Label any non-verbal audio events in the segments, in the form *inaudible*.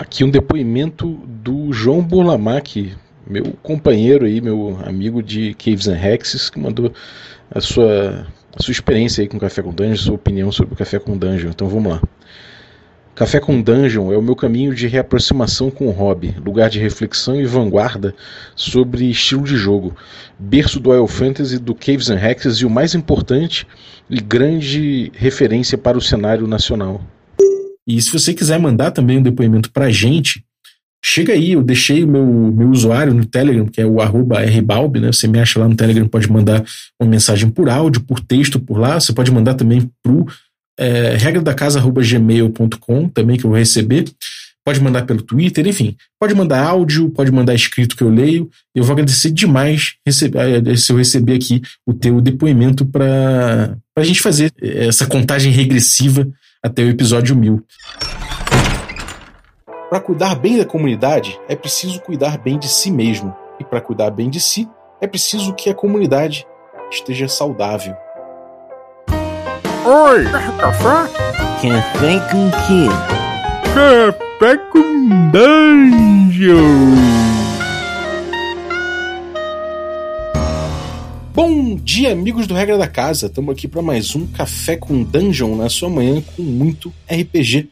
Aqui um depoimento do João Burlamac, meu companheiro aí, meu amigo de Caves and Hexes, que mandou a sua, a sua experiência aí com Café com Dungeon, sua opinião sobre o Café com Dungeon. Então vamos lá. Café com Dungeon é o meu caminho de reaproximação com o hobby, lugar de reflexão e vanguarda sobre estilo de jogo, berço do Oil Fantasy, do Caves and Hexes e o mais importante e grande referência para o cenário nacional. E se você quiser mandar também um depoimento pra gente, chega aí, eu deixei o meu, meu usuário no Telegram, que é o arroba rbalb, né? Você me acha lá no Telegram, pode mandar uma mensagem por áudio, por texto por lá, você pode mandar também pro é, regra da casa gmail.com também que eu vou receber. Pode mandar pelo Twitter, enfim. Pode mandar áudio, pode mandar escrito que eu leio. Eu vou agradecer demais receber, eh, se eu receber aqui o teu depoimento para a gente fazer essa contagem regressiva até o episódio 1000. Para cuidar bem da comunidade, é preciso cuidar bem de si mesmo. E para cuidar bem de si, é preciso que a comunidade esteja saudável. Oi! Café? Café com quê? Café com Dungeon! Bom dia, amigos do Regra da Casa. Estamos aqui para mais um Café com Dungeon na sua manhã com muito RPG.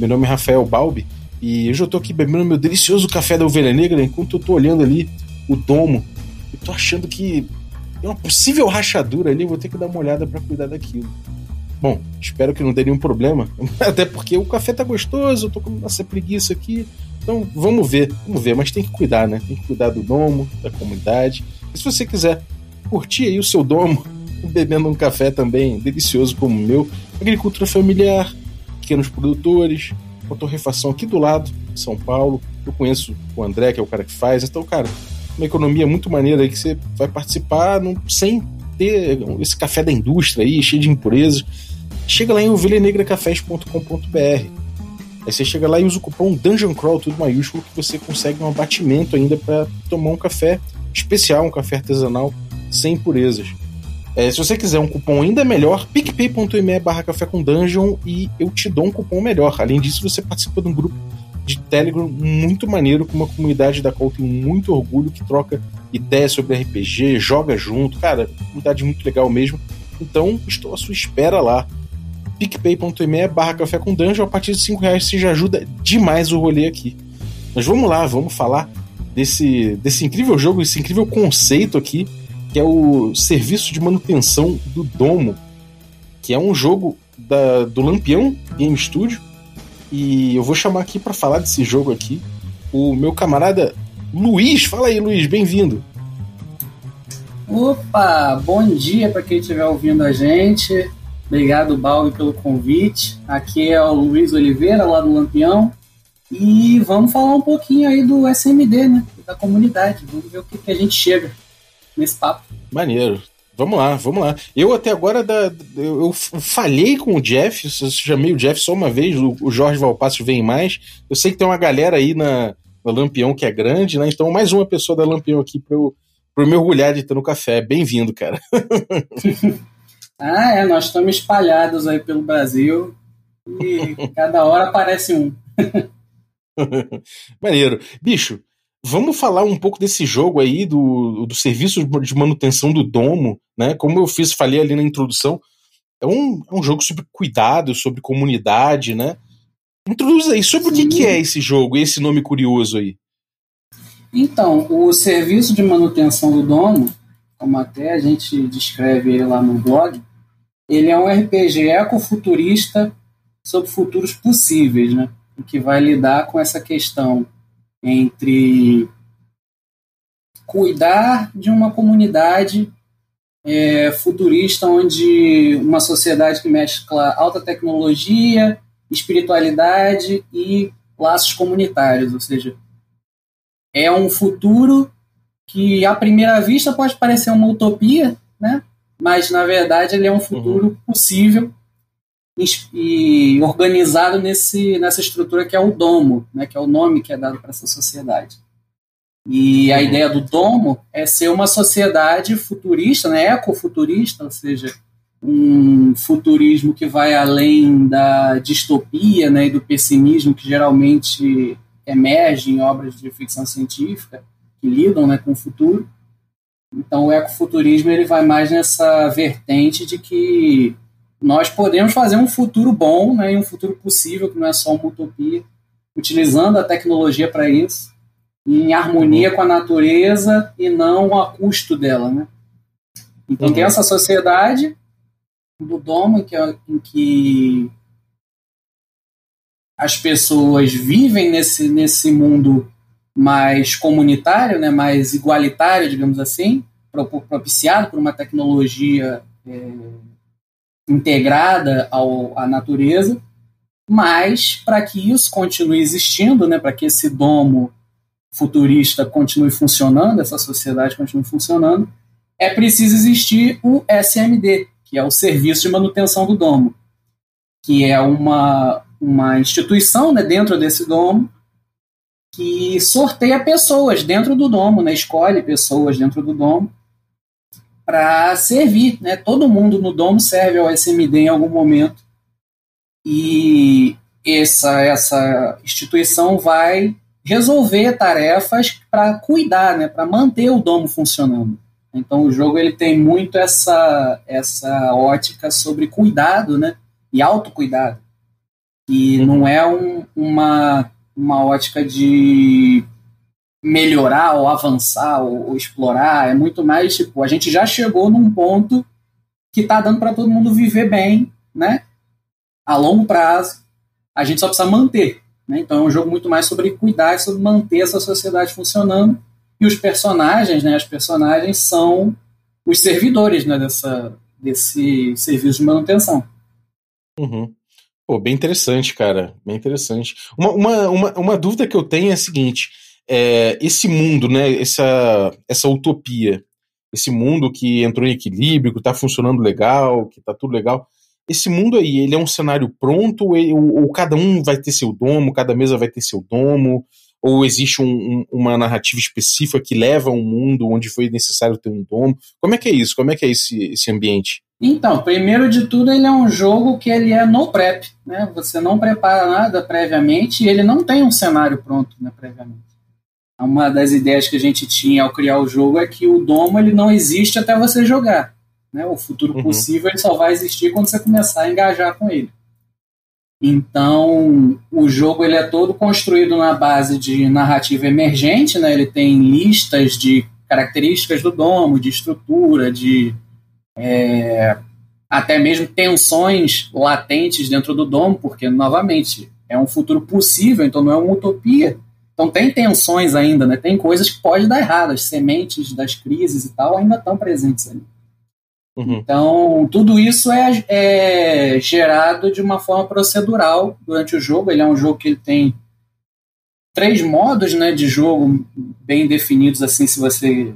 Meu nome é Rafael Balbi e hoje eu tô aqui bebendo meu delicioso café da Ovelha Negra enquanto eu tô olhando ali o domo. E tô achando que tem uma possível rachadura ali, vou ter que dar uma olhada para cuidar daquilo. Bom, espero que não dê nenhum problema, *laughs* até porque o café tá gostoso, eu tô com essa preguiça aqui. Então vamos ver, vamos ver, mas tem que cuidar, né? Tem que cuidar do domo, da comunidade. E se você quiser curtir aí o seu domo, bebendo um café também delicioso como o meu. Agricultura familiar, pequenos produtores, uma torrefação aqui do lado, São Paulo. Eu conheço o André, que é o cara que faz. Então, cara, uma economia muito maneira aí que você vai participar não, sem ter esse café da indústria aí, cheio de impurezas. Chega lá em ovelhanegracafés.com.br. Aí você chega lá e usa o cupom Dungeon Crawl, tudo maiúsculo, que você consegue um abatimento ainda para tomar um café especial, um café artesanal sem impurezas. É, se você quiser um cupom ainda melhor, picpay.me barra café com dungeon e eu te dou um cupom melhor. Além disso, você participa de um grupo de Telegram muito maneiro, com uma comunidade da qual tenho muito orgulho, que troca ideias sobre RPG, joga junto. Cara, comunidade muito legal mesmo. Então, estou à sua espera lá. picpay.me barra café com dungeon. A partir de 5 reais você já ajuda demais o rolê aqui. Mas vamos lá, vamos falar desse, desse incrível jogo, esse incrível conceito aqui que é o serviço de manutenção do Domo, que é um jogo da, do Lampião Game Studio. E eu vou chamar aqui para falar desse jogo aqui o meu camarada Luiz. Fala aí, Luiz, bem-vindo. Opa, bom dia para quem estiver ouvindo a gente. Obrigado, Balbi, pelo convite. Aqui é o Luiz Oliveira, lá do Lampião. E vamos falar um pouquinho aí do SMD, né? Da comunidade. Vamos ver o que, que a gente chega nesse papo. Maneiro. Vamos lá, vamos lá. Eu até agora da, eu, eu falhei com o Jeff, eu chamei o Jeff só uma vez, o, o Jorge Valpasso vem mais. Eu sei que tem uma galera aí na, na Lampião que é grande, né? Então, mais uma pessoa da Lampião aqui para eu, pra eu mergulhar de ter no café. Bem-vindo, cara. *laughs* ah, é, nós estamos espalhados aí pelo Brasil e cada hora aparece um. *laughs* Maneiro. Bicho, Vamos falar um pouco desse jogo aí, do, do serviço de manutenção do domo, né? Como eu fiz, falei ali na introdução, é um, é um jogo sobre cuidado, sobre comunidade, né? Introduz aí, sobre Sim. o que, que é esse jogo, esse nome curioso aí. Então, o serviço de manutenção do domo, como até a gente descreve ele lá no blog, ele é um RPG ecofuturista sobre futuros possíveis, né? O que vai lidar com essa questão entre cuidar de uma comunidade é, futurista onde uma sociedade que mescla alta tecnologia, espiritualidade e laços comunitários, ou seja, é um futuro que à primeira vista pode parecer uma utopia, né? Mas na verdade ele é um futuro uhum. possível e organizado nesse, nessa estrutura que é o domo, né, que é o nome que é dado para essa sociedade. E a uhum. ideia do domo é ser uma sociedade futurista, né, ecofuturista, ou seja, um futurismo que vai além da distopia né, e do pessimismo que geralmente emerge em obras de ficção científica que lidam né, com o futuro. Então, o ecofuturismo ele vai mais nessa vertente de que nós podemos fazer um futuro bom, né, um futuro possível, que não é só uma utopia, utilizando a tecnologia para isso, em harmonia com a natureza e não a custo dela. Né? Então, uhum. tem essa sociedade do domo em que, em que as pessoas vivem nesse, nesse mundo mais comunitário, né, mais igualitário, digamos assim, propiciado por uma tecnologia é, integrada ao, à natureza, mas para que isso continue existindo, né, para que esse domo futurista continue funcionando, essa sociedade continue funcionando, é preciso existir o SMD, que é o Serviço de Manutenção do Domo, que é uma, uma instituição né, dentro desse domo que sorteia pessoas dentro do domo, né, escolhe pessoas dentro do domo para servir. Né? Todo mundo no domo serve ao SMD em algum momento. E essa, essa instituição vai resolver tarefas para cuidar, né, para manter o domo funcionando. Então o jogo ele tem muito essa essa ótica sobre cuidado, né? E autocuidado. E não é um, uma, uma ótica de melhorar ou avançar ou, ou, explorar, é muito mais tipo, a gente já chegou num ponto que está dando para todo mundo viver bem, né? A longo prazo. A gente só precisa manter. Né? Então é um jogo muito mais sobre cuidar sobre manter essa sociedade funcionando e os personagens, né, as personagens são os servidores né, dessa, desse serviço de manutenção. Uhum. Pô, bem interessante, cara. Bem interessante. Uma, uma, uma, uma dúvida que eu tenho é a seguinte: é, esse mundo, né, essa, essa utopia, esse mundo que entrou em equilíbrio, que está funcionando legal, que está tudo legal. Esse mundo aí, ele é um cenário pronto ou, ou, cada um vai ter seu domo, cada mesa vai ter seu domo? ou existe um, um, uma narrativa específica que leva a um mundo onde foi necessário ter um domo? Como é que é isso? Como é que é esse, esse ambiente? Então, primeiro de tudo, ele é um jogo que ele é no prep, né? Você não prepara nada previamente e ele não tem um cenário pronto né, previamente. Uma das ideias que a gente tinha ao criar o jogo é que o domo ele não existe até você jogar. Né? O futuro uhum. possível ele só vai existir quando você começar a engajar com ele. Então, o jogo ele é todo construído na base de narrativa emergente, né? Ele tem listas de características do domo, de estrutura, de é, até mesmo tensões latentes dentro do domo, porque novamente é um futuro possível, então não é uma utopia. Então tem tensões ainda, né? Tem coisas que podem dar errado, as sementes das crises e tal ainda estão presentes ali. Uhum. Então, tudo isso é, é, gerado de uma forma procedural durante o jogo. Ele é um jogo que ele tem três modos né, de jogo bem definidos, assim, se você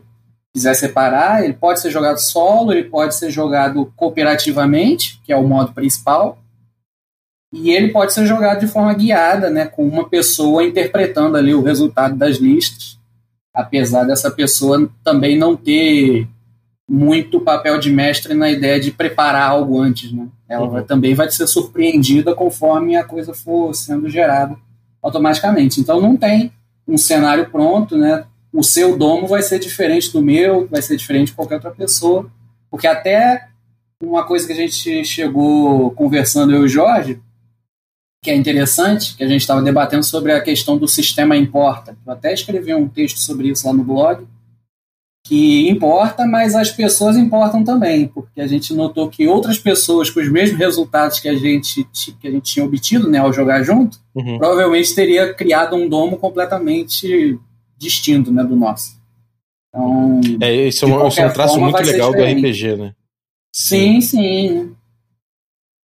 quiser separar. Ele pode ser jogado solo, ele pode ser jogado cooperativamente, que é o modo principal, e ele pode ser jogado de forma guiada, né, com uma pessoa interpretando ali o resultado das listas, apesar dessa pessoa também não ter muito papel de mestre na ideia de preparar algo antes, né? Ela uhum. vai, também vai ser surpreendida conforme a coisa for sendo gerada automaticamente. Então não tem um cenário pronto, né? O seu domo vai ser diferente do meu, vai ser diferente de qualquer outra pessoa, porque até uma coisa que a gente chegou conversando eu e o Jorge, que é interessante, que a gente estava debatendo sobre a questão do sistema importa. Eu até escrevi um texto sobre isso lá no blog que importa, mas as pessoas importam também, porque a gente notou que outras pessoas com os mesmos resultados que a gente, que a gente tinha obtido né, ao jogar junto, uhum. provavelmente teria criado um domo completamente distinto né, do nosso. Então, é, isso é um, isso é um traço muito legal do RPG, né? Sim, sim.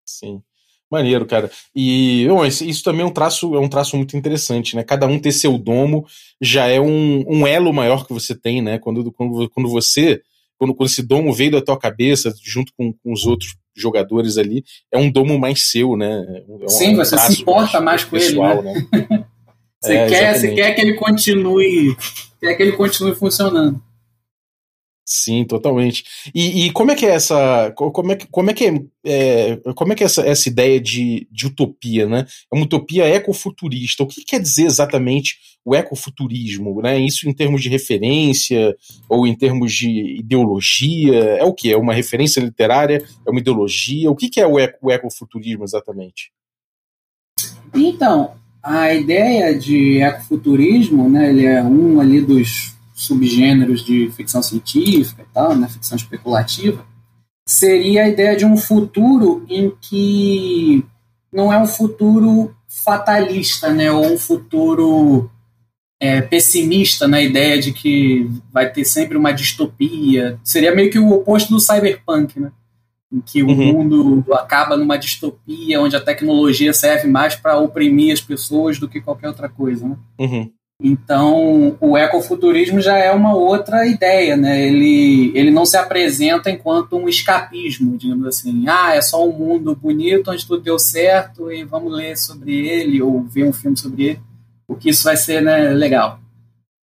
Sim. Maneiro, cara. E bom, isso também é um traço, é um traço muito interessante, né? Cada um ter seu domo já é um, um elo maior que você tem, né? Quando, quando, quando você, quando, quando esse domo veio da tua cabeça, junto com, com os outros jogadores ali, é um domo mais seu, né? É um, Sim, é um você se importa mais, mais com pessoal, ele, né? né? *laughs* você, é, quer, você quer que ele continue, quer que ele continue funcionando. Sim, totalmente. E, e, como é que é essa. Como é que, como é, que é, é, como é que é essa, essa ideia de, de utopia, né? É uma utopia ecofuturista. O que quer dizer exatamente o ecofuturismo, né? Isso em termos de referência ou em termos de ideologia? É o que? É uma referência literária? É uma ideologia? O que, que é o, eco, o ecofuturismo exatamente? Então, a ideia de ecofuturismo, né? Ele é um ali dos subgêneros de ficção científica e tal, né, ficção especulativa, seria a ideia de um futuro em que não é um futuro fatalista, né, ou um futuro é, pessimista na ideia de que vai ter sempre uma distopia. Seria meio que o oposto do cyberpunk, né? Em que uhum. o mundo acaba numa distopia onde a tecnologia serve mais para oprimir as pessoas do que qualquer outra coisa, né? Uhum. Então, o ecofuturismo já é uma outra ideia, né? Ele, ele não se apresenta enquanto um escapismo, digamos assim. Ah, é só um mundo bonito onde tudo deu certo e vamos ler sobre ele ou ver um filme sobre ele, porque isso vai ser né, legal.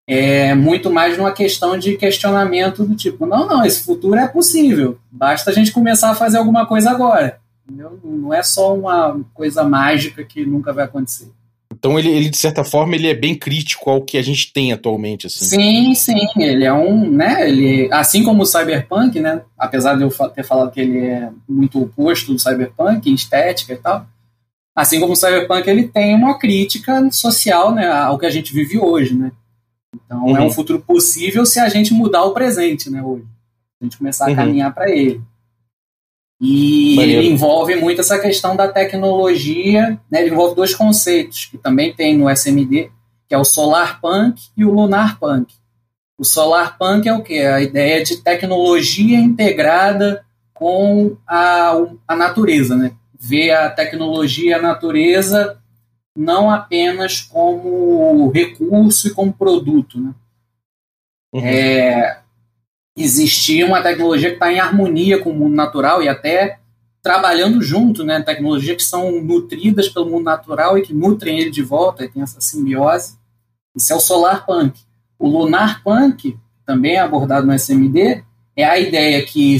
É muito mais numa questão de questionamento do tipo, não, não, esse futuro é possível, basta a gente começar a fazer alguma coisa agora. Entendeu? Não é só uma coisa mágica que nunca vai acontecer. Então ele, ele, de certa forma, ele é bem crítico ao que a gente tem atualmente, assim. Sim, sim, ele é um, né, ele, assim como o Cyberpunk, né, apesar de eu ter falado que ele é muito oposto do Cyberpunk, em estética e tal, assim como o Cyberpunk, ele tem uma crítica social, né, ao que a gente vive hoje, né. Então uhum. é um futuro possível se a gente mudar o presente, né, hoje. A gente começar a uhum. caminhar para ele. E Maneiro. ele envolve muito essa questão da tecnologia, né? ele envolve dois conceitos que também tem no SMD, que é o solar punk e o lunar punk. O solar punk é o que? A ideia de tecnologia integrada com a, a natureza, né? Ver a tecnologia e a natureza não apenas como recurso e como produto, né? Uhum. É, existir uma tecnologia que está em harmonia com o mundo natural e até trabalhando junto, né? Tecnologias que são nutridas pelo mundo natural e que nutrem ele de volta, e tem essa simbiose. Isso é o solar punk. O lunar punk, também é abordado no SMD, é a ideia que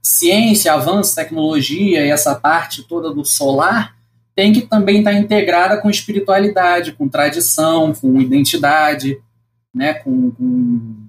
ciência, avanço, tecnologia e essa parte toda do solar tem que também estar tá integrada com espiritualidade, com tradição, com identidade, né, com, com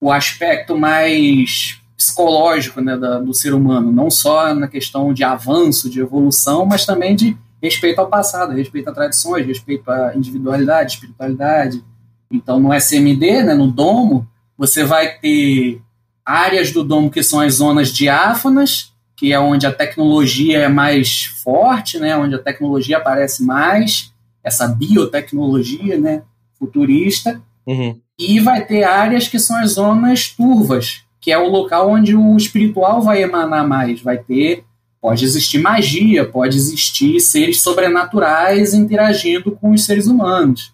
o aspecto mais psicológico né, da, do ser humano, não só na questão de avanço, de evolução, mas também de respeito ao passado, respeito a tradições, respeito à individualidade, espiritualidade. Então, no SMD, né, no domo, você vai ter áreas do domo que são as zonas diáfanas, que é onde a tecnologia é mais forte, né, onde a tecnologia aparece mais, essa biotecnologia né, futurista. Uhum. E vai ter áreas que são as zonas turvas, que é o local onde o espiritual vai emanar mais. Vai ter, pode existir magia, pode existir seres sobrenaturais interagindo com os seres humanos.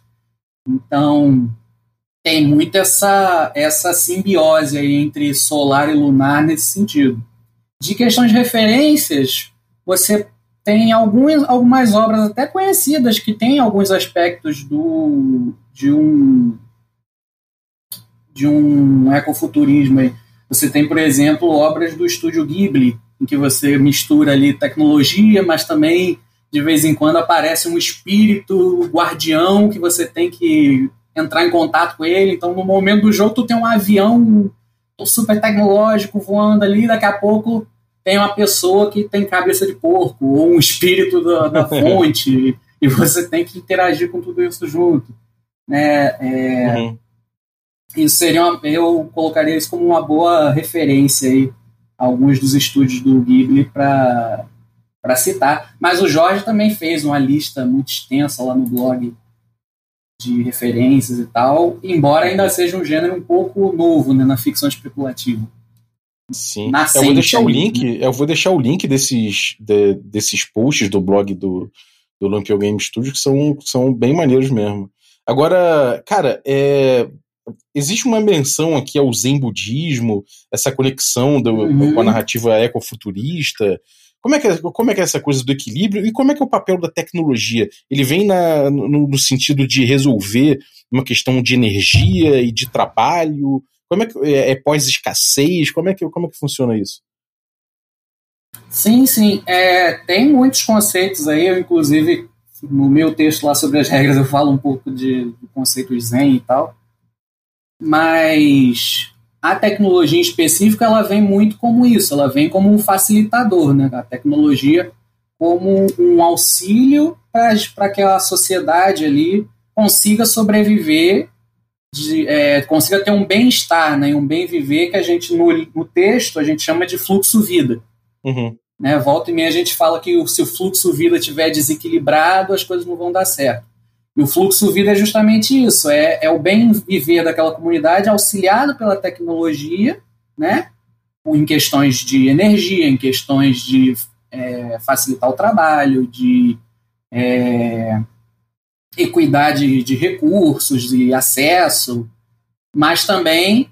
Então, tem muito essa, essa simbiose aí entre solar e lunar nesse sentido. De questão de referências, você tem algumas, algumas obras até conhecidas que têm alguns aspectos do, de um de um ecofuturismo. Você tem, por exemplo, obras do estúdio Ghibli, em que você mistura ali tecnologia, mas também de vez em quando aparece um espírito guardião que você tem que entrar em contato com ele. Então, no momento do jogo, tu tem um avião super tecnológico voando ali, daqui a pouco tem uma pessoa que tem cabeça de porco, ou um espírito da, da *laughs* fonte, e você tem que interagir com tudo isso junto. Né? É, uhum. Isso seria uma, eu colocaria isso como uma boa referência aí alguns dos estúdios do Ghibli para para citar. Mas o Jorge também fez uma lista muito extensa lá no blog de referências e tal, embora ainda seja um gênero um pouco novo né, na ficção especulativa. Sim. Nascente, eu vou deixar o link, né? eu vou deixar o link desses, de, desses posts do blog do, do Lampion Game Studio que são, são bem maneiros mesmo. Agora, cara, é, existe uma menção aqui ao zen budismo, essa conexão do, uhum. com a narrativa ecofuturista. Como é, que é, como é que é essa coisa do equilíbrio e como é que é o papel da tecnologia? Ele vem na, no, no sentido de resolver uma questão de energia e de trabalho? Como é que é, é pós-escassez? Como é que como é que funciona isso? Sim, sim. É, tem muitos conceitos aí, eu inclusive no meu texto lá sobre as regras eu falo um pouco de, do conceito Zen e tal. Mas a tecnologia em específico ela vem muito como isso, ela vem como um facilitador, né? A tecnologia como um auxílio para que a sociedade ali consiga sobreviver, de, é, consiga ter um bem-estar, né? um bem viver que a gente no, no texto a gente chama de fluxo vida. Uhum. Né? Volta e meia a gente fala que se o fluxo vida estiver desequilibrado, as coisas não vão dar certo. E o fluxo vida é justamente isso, é, é o bem viver daquela comunidade auxiliado pela tecnologia, né? em questões de energia, em questões de é, facilitar o trabalho, de é, equidade de recursos e acesso, mas também,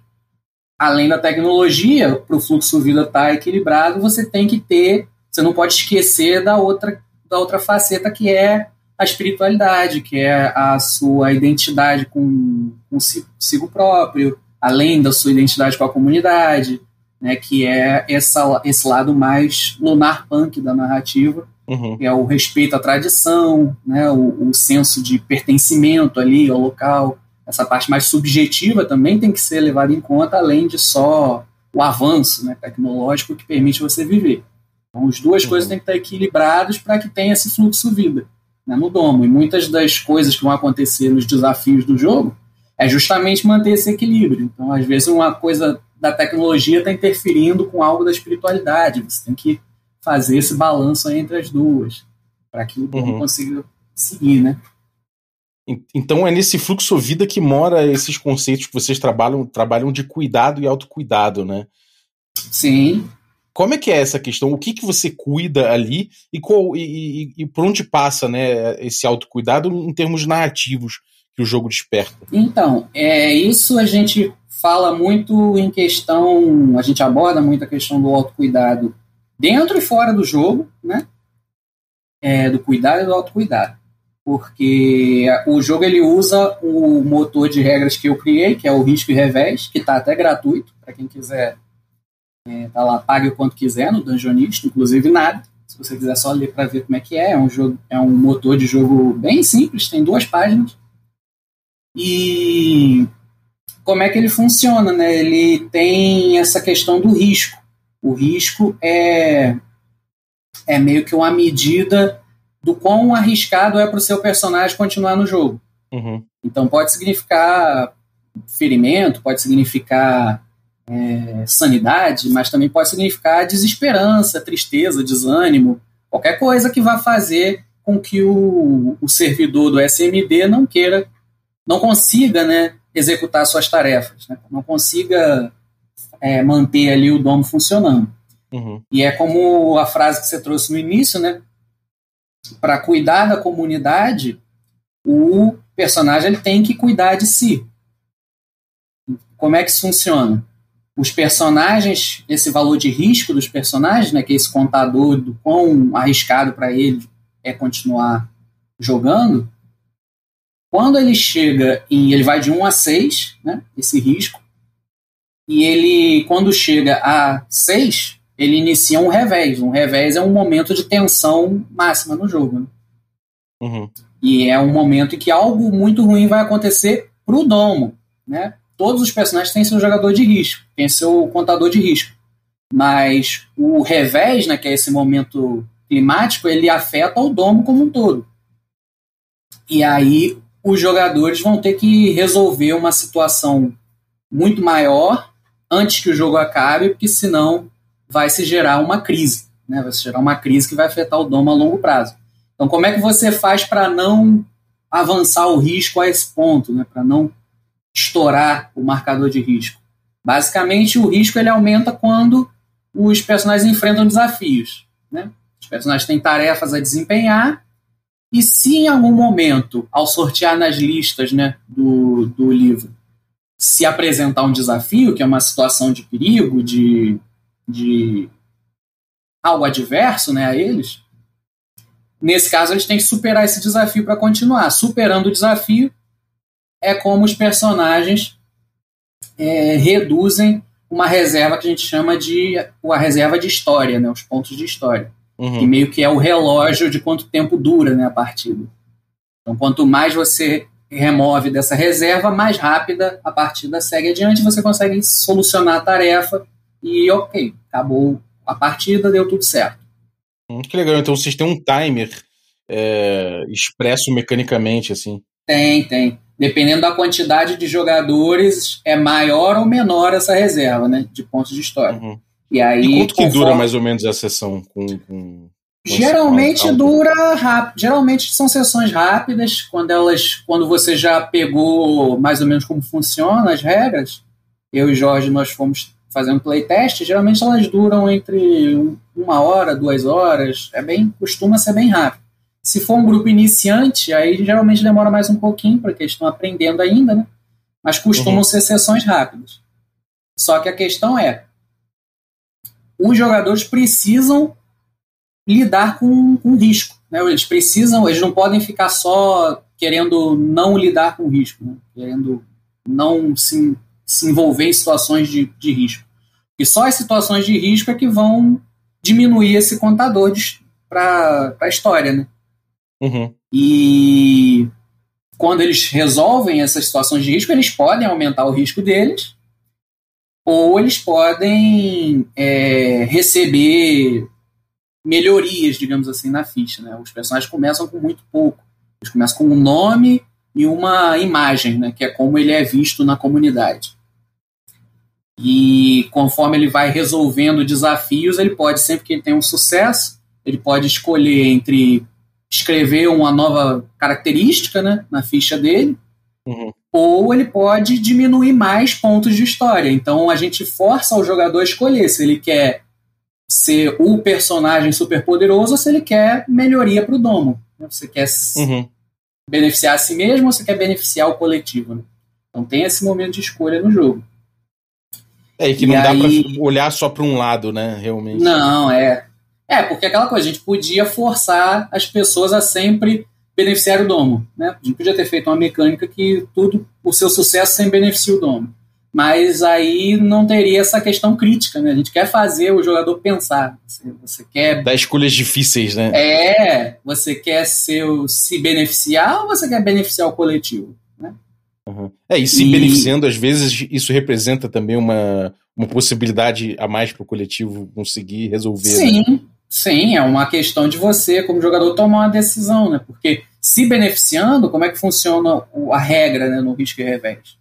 além da tecnologia, para o fluxo vida estar tá equilibrado, você tem que ter, você não pode esquecer da outra, da outra faceta que é a espiritualidade, que é a sua identidade com consigo próprio, além da sua identidade com a comunidade, né, que é essa, esse lado mais lunar punk da narrativa, uhum. que é o respeito à tradição, né, o, o, senso de pertencimento ali ao local, essa parte mais subjetiva também tem que ser levada em conta, além de só o avanço né, tecnológico que permite você viver. Então, as duas uhum. coisas têm que estar equilibradas para que tenha esse fluxo vida né, no domo. E muitas das coisas que vão acontecer nos desafios do jogo é justamente manter esse equilíbrio. Então, às vezes, uma coisa da tecnologia está interferindo com algo da espiritualidade. Você tem que fazer esse balanço entre as duas para que o domo uhum. consiga seguir, né? Então é nesse fluxo vida que mora esses conceitos que vocês trabalham, trabalham de cuidado e autocuidado, né? Sim. Como é que é essa questão? O que, que você cuida ali e, qual, e, e, e por onde passa né, esse autocuidado em termos narrativos que o jogo desperta? Então, é isso a gente fala muito em questão, a gente aborda muito a questão do autocuidado dentro e fora do jogo, né? É, do cuidado e do autocuidado. Porque o jogo ele usa o motor de regras que eu criei, que é o risco e revés, que está até gratuito para quem quiser é, tá lá, pague o quanto quiser no Dungeonist, inclusive nada. Se você quiser só ler para ver como é que é, é um, jogo, é um motor de jogo bem simples, tem duas páginas. E como é que ele funciona, né? Ele tem essa questão do risco. O risco é, é meio que uma medida do quão arriscado é para o seu personagem continuar no jogo. Uhum. Então pode significar ferimento, pode significar é, sanidade, mas também pode significar desesperança, tristeza, desânimo, qualquer coisa que vá fazer com que o, o servidor do SMD não queira, não consiga né, executar suas tarefas, né, não consiga é, manter ali o domo funcionando. Uhum. E é como a frase que você trouxe no início, né? Para cuidar da comunidade, o personagem ele tem que cuidar de si. Como é que isso funciona? Os personagens, esse valor de risco dos personagens, né, que é esse contador do quão arriscado para ele é continuar jogando, quando ele chega em. ele vai de 1 a 6, né, esse risco, e ele, quando chega a 6, ele inicia um revés. Um revés é um momento de tensão máxima no jogo. Né? Uhum. E é um momento em que algo muito ruim vai acontecer pro domo, né? Todos os personagens têm seu jogador de risco, tem seu contador de risco. Mas o revés, né, que é esse momento climático, ele afeta o domo como um todo. E aí os jogadores vão ter que resolver uma situação muito maior antes que o jogo acabe, porque senão vai se gerar uma crise. Né? Vai se gerar uma crise que vai afetar o domo a longo prazo. Então, como é que você faz para não avançar o risco a esse ponto, né? para não estourar o marcador de risco. Basicamente, o risco ele aumenta quando os personagens enfrentam desafios. Né? Os personagens têm tarefas a desempenhar e se em algum momento, ao sortear nas listas né, do, do livro, se apresentar um desafio, que é uma situação de perigo, de, de algo adverso né, a eles, nesse caso eles têm que superar esse desafio para continuar. Superando o desafio, é como os personagens é, reduzem uma reserva que a gente chama de a reserva de história, né, os pontos de história, Uhum. que meio que é o relógio de quanto tempo dura né, a partida. Então, quanto mais você remove dessa reserva, mais rápida a partida segue adiante, você consegue solucionar a tarefa e ok, acabou a partida, deu tudo certo. Hum, que legal. Então vocês têm um timer é, expresso mecanicamente, assim. Tem, tem. Dependendo da quantidade de jogadores, é maior ou menor essa reserva, né? De pontos de história. Uhum. E aí. E quanto que conforme- dura mais ou menos a sessão com. com- Geralmente dura rápido. Geralmente são sessões rápidas, quando elas. Quando você já pegou mais ou menos como funcionam as regras. Eu e Jorge, nós fomos fazendo playtest, geralmente elas duram entre um- uma hora, duas horas. É bem. costuma ser bem rápido. Se for um grupo iniciante, aí geralmente demora mais um pouquinho, porque eles estão aprendendo ainda, né? Mas costumam Uhum. ser sessões rápidas. Só que a questão é: os jogadores precisam lidar com, com risco. Né? Eles precisam, eles não podem ficar só querendo não lidar com risco, né? querendo não se, se envolver em situações de, de risco. E só as situações de risco é que vão diminuir esse contador para a história. Né? Uhum. E quando eles resolvem essas situações de risco, eles podem aumentar o risco deles, ou eles podem é, receber melhorias, digamos assim, na ficha. Né? Os personagens começam com muito pouco. Eles começam com um nome e uma imagem, né? que é como ele é visto na comunidade. E conforme ele vai resolvendo desafios, ele pode, sempre que ele tem um sucesso, ele pode escolher entre escrever uma nova característica né, na ficha dele, Uhum. ou ele pode diminuir mais pontos de história. Então a gente força o jogador a escolher se ele quer ser o personagem super poderoso ou se ele quer melhoria para o domo. né? Você quer Uhum. beneficiar a si mesmo ou você quer beneficiar o coletivo. né? Então tem esse momento de escolha no jogo. É, e que E não dá aí- pra olhar só pra um lado, né? Realmente. Não, é. É, porque aquela coisa, a gente podia forçar as pessoas a sempre beneficiar o domo. Né? A gente podia ter feito uma mecânica que tudo, o seu sucesso sempre beneficia o domo. Mas aí não teria essa questão crítica, né? A gente quer fazer o jogador pensar. Você, você quer. Dá escolhas difíceis, né? É, você quer o- se beneficiar ou você quer beneficiar o coletivo? Né? É, e se E- beneficiando, às vezes, isso representa também uma, uma possibilidade a mais pro coletivo conseguir resolver. né? Sim, é uma questão de você, como jogador, tomar uma decisão, né? Porque se beneficiando, como é que funciona a regra né, no risco e revés?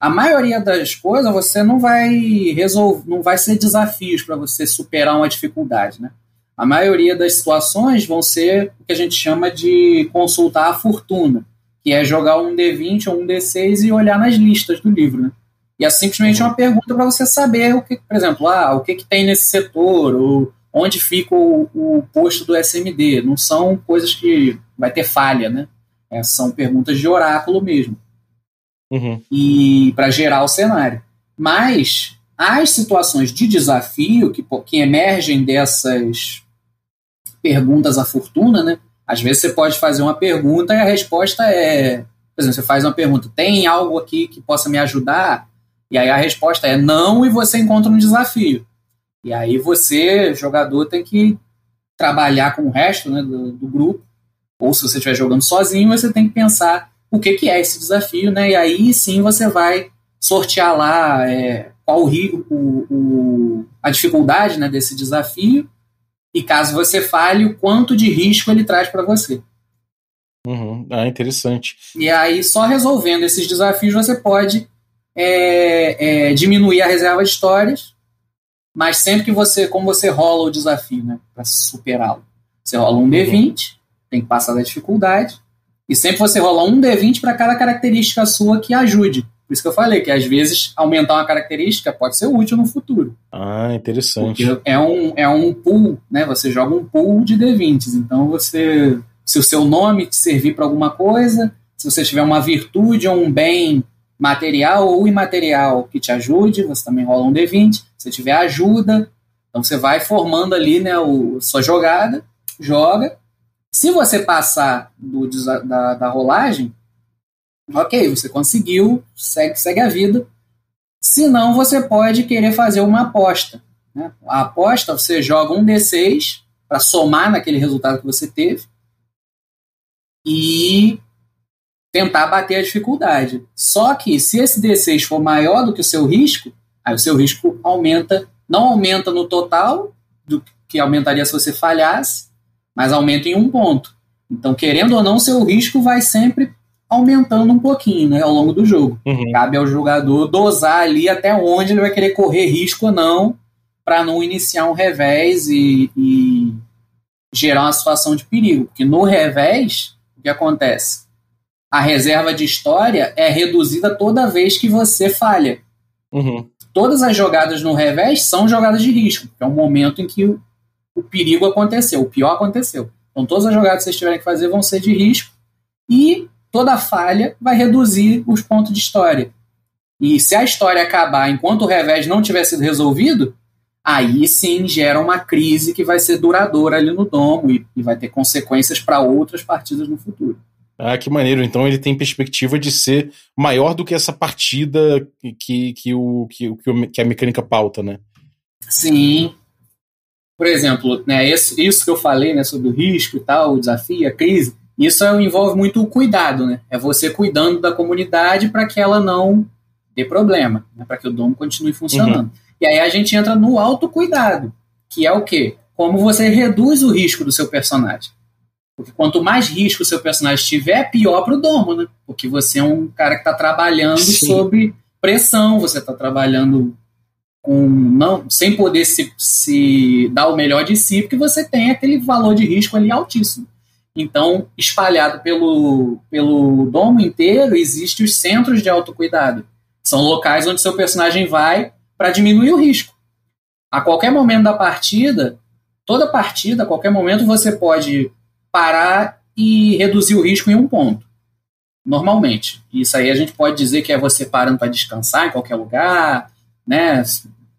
A maioria das coisas você não vai resolver, não vai ser desafios para você superar uma dificuldade, né? A maioria das situações vão ser o que a gente chama de consultar a fortuna, que é jogar um D20 ou um D6 e olhar nas listas do livro, né? E é simplesmente uma pergunta para você saber o que, por exemplo, ah, o que, que tem nesse setor, ou onde fica o, o posto do SMD. Não são coisas que vai ter falha, né? É, são perguntas de oráculo mesmo Uhum. e para gerar o cenário. Mas as situações de desafio que, que emergem dessas perguntas à fortuna, né? Às vezes você pode fazer uma pergunta e a resposta é, por exemplo, você faz uma pergunta, tem algo aqui que possa me ajudar? E aí a resposta é não e você encontra um desafio. E aí você, jogador, tem que trabalhar com o resto né, do, do grupo. Ou se você estiver jogando sozinho, você tem que pensar o que, que é esse desafio, né? E aí sim você vai sortear lá é, qual o, o, o, a dificuldade né, desse desafio e caso você falhe, o quanto de risco ele traz para você. Uhum. Ah, interessante. E aí, só resolvendo esses desafios, você pode é, é, diminuir a reserva de histórias, mas sempre que você, como você rola o desafio, né, para superá-lo, você rola um D20, tem que passar da dificuldade, e sempre você rola um D20 para cada característica sua que ajude. Por isso que eu falei que às vezes aumentar uma característica pode ser útil no futuro. Ah, interessante. Porque é um, é um pool, né? Você joga um pool de D20s. Então você. Se o seu nome te servir para alguma coisa, se você tiver uma virtude ou um bem material ou imaterial que te ajude, você também rola um D20. Se tiver ajuda, então você vai formando ali né, o, sua jogada, joga. Se você passar do, da, da rolagem, ok, você conseguiu, segue, segue a vida. Se não, você pode querer fazer uma aposta. Né? A aposta, você joga um D6 para somar naquele resultado que você teve e tentar bater a dificuldade. Só que se esse D6 for maior do que o seu risco, aí o seu risco aumenta, não aumenta no total do que aumentaria se você falhasse, mas aumenta em um ponto. Então, querendo ou não, seu risco vai sempre aumentando um pouquinho né, ao longo do jogo. Uhum. Cabe ao jogador dosar ali até onde ele vai querer correr risco ou não para não iniciar um revés e, e, gerar uma situação de perigo. Porque no revés, o que acontece? A reserva de história é reduzida toda vez que você falha. Uhum. Todas as jogadas no revés são jogadas de risco, que é um momento em que o, o perigo aconteceu, o pior aconteceu. Então todas as jogadas que vocês tiverem que fazer vão ser de risco e toda falha vai reduzir os pontos de história. E se a história acabar enquanto o revés não tiver sido resolvido, aí sim gera uma crise que vai ser duradoura ali no domo e, e vai ter consequências para outras partidas no futuro. Ah, que maneiro. Então ele tem perspectiva de ser maior do que essa partida que, que, o, que, que a mecânica pauta, né? Sim. Por exemplo, né, isso, isso que eu falei né, sobre o risco e tal, o desafio, a crise, isso envolve muito o cuidado, né? É você cuidando da comunidade para que ela não dê problema, né, para que o domo continue funcionando. Uhum. E aí a gente entra no autocuidado, que é o quê? Como você reduz o risco do seu personagem. Porque quanto mais risco o seu personagem tiver, pior para o domo, né? Porque você é um cara que está trabalhando Sim. sob pressão, você está trabalhando com não sem poder se, se dar o melhor de si, porque você tem aquele valor de risco ali altíssimo. Então, espalhado pelo, pelo domo inteiro, existem os centros de autocuidado. São locais onde seu personagem vai para diminuir o risco. A qualquer momento da partida, toda partida, a qualquer momento você pode parar e reduzir o risco em um ponto. Normalmente. Isso aí a gente pode dizer que é você parando para descansar em qualquer lugar, né,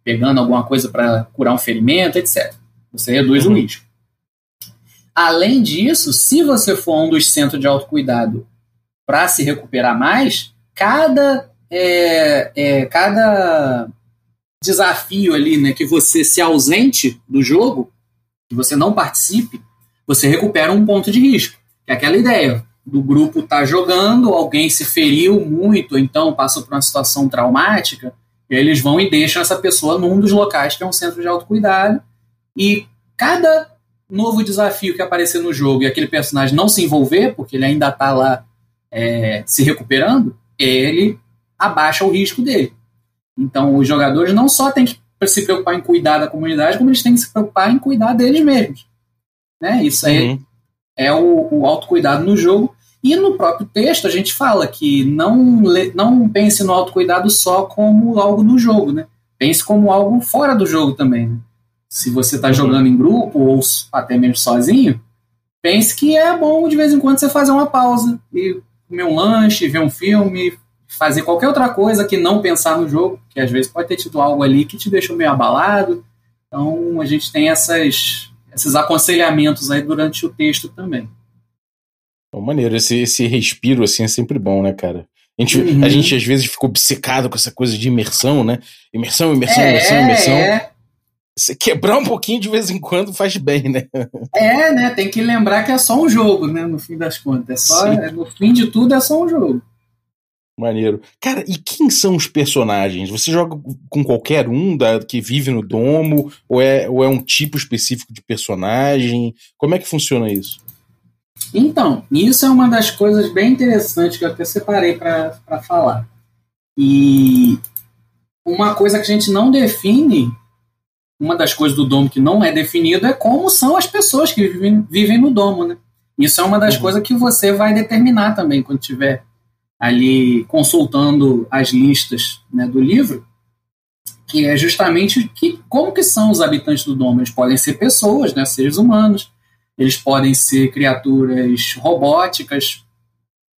pegando alguma coisa para curar um ferimento, etc. Você reduz uhum. o risco. Além disso, se você for um dos centros de autocuidado para se recuperar mais, cada, é, é, cada desafio ali, né, que você se ausente do jogo, que você não participe, você recupera um ponto de risco. É aquela ideia do grupo tá jogando, alguém se feriu muito, então passou por uma situação traumática, e aí eles vão e deixam essa pessoa num dos locais que é um centro de autocuidado, e cada novo desafio que aparecer no jogo e aquele personagem não se envolver, porque ele ainda está lá é, se recuperando, ele abaixa o risco dele. Então, os jogadores não só têm que se preocupar em cuidar da comunidade, como eles têm que se preocupar em cuidar deles mesmos. Né? Isso aí uhum. é o, o autocuidado no jogo. E no próprio texto a gente fala que não, não pense no autocuidado só como algo do jogo, né? Pense como algo fora do jogo também. Né? Se você está uhum. jogando em grupo ou até mesmo sozinho, pense que é bom de vez em quando você fazer uma pausa e comer um lanche, ver um filme, fazer qualquer outra coisa que não pensar no jogo, que às vezes pode ter tido algo ali que te deixou meio abalado. Então a gente tem essas, esses aconselhamentos aí durante o texto também. Maneiro, esse, esse respiro assim é sempre bom, né, cara? A gente, uhum. a gente às vezes fica obcecado com essa coisa de imersão, né? Imersão, imersão, é, imersão, imersão. É. Você quebrar um pouquinho de vez em quando faz bem, né? É, né? Tem que lembrar que é só um jogo, né? No fim das contas. É só, é, no fim de tudo é só um jogo. Maneiro. Cara, e quem são os personagens? Você joga com qualquer um da, que vive no domo? Ou é, ou é um tipo específico de personagem? Como é que funciona isso? Então, isso é uma das coisas bem interessantes que eu até separei para falar. E uma coisa que a gente não define, uma das coisas do domo que não é definido é como são as pessoas que vivem, vivem no domo, né? Isso é uma das uhum. coisas que você vai determinar também quando tiver ali consultando as listas né, do livro, que é justamente que, como que são os habitantes do domo. Eles podem ser pessoas, né, seres humanos, eles podem ser criaturas robóticas,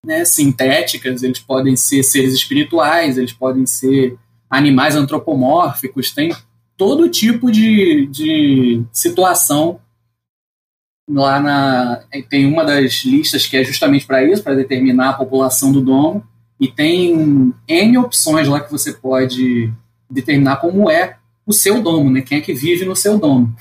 né, sintéticas, eles podem ser seres espirituais, eles podem ser animais antropomórficos, tem todo tipo de, de situação lá na tem uma das listas que é justamente para isso, para determinar a população do domo, E tem N opções lá que você pode determinar como é o seu domo, né? Quem é que vive no seu domo.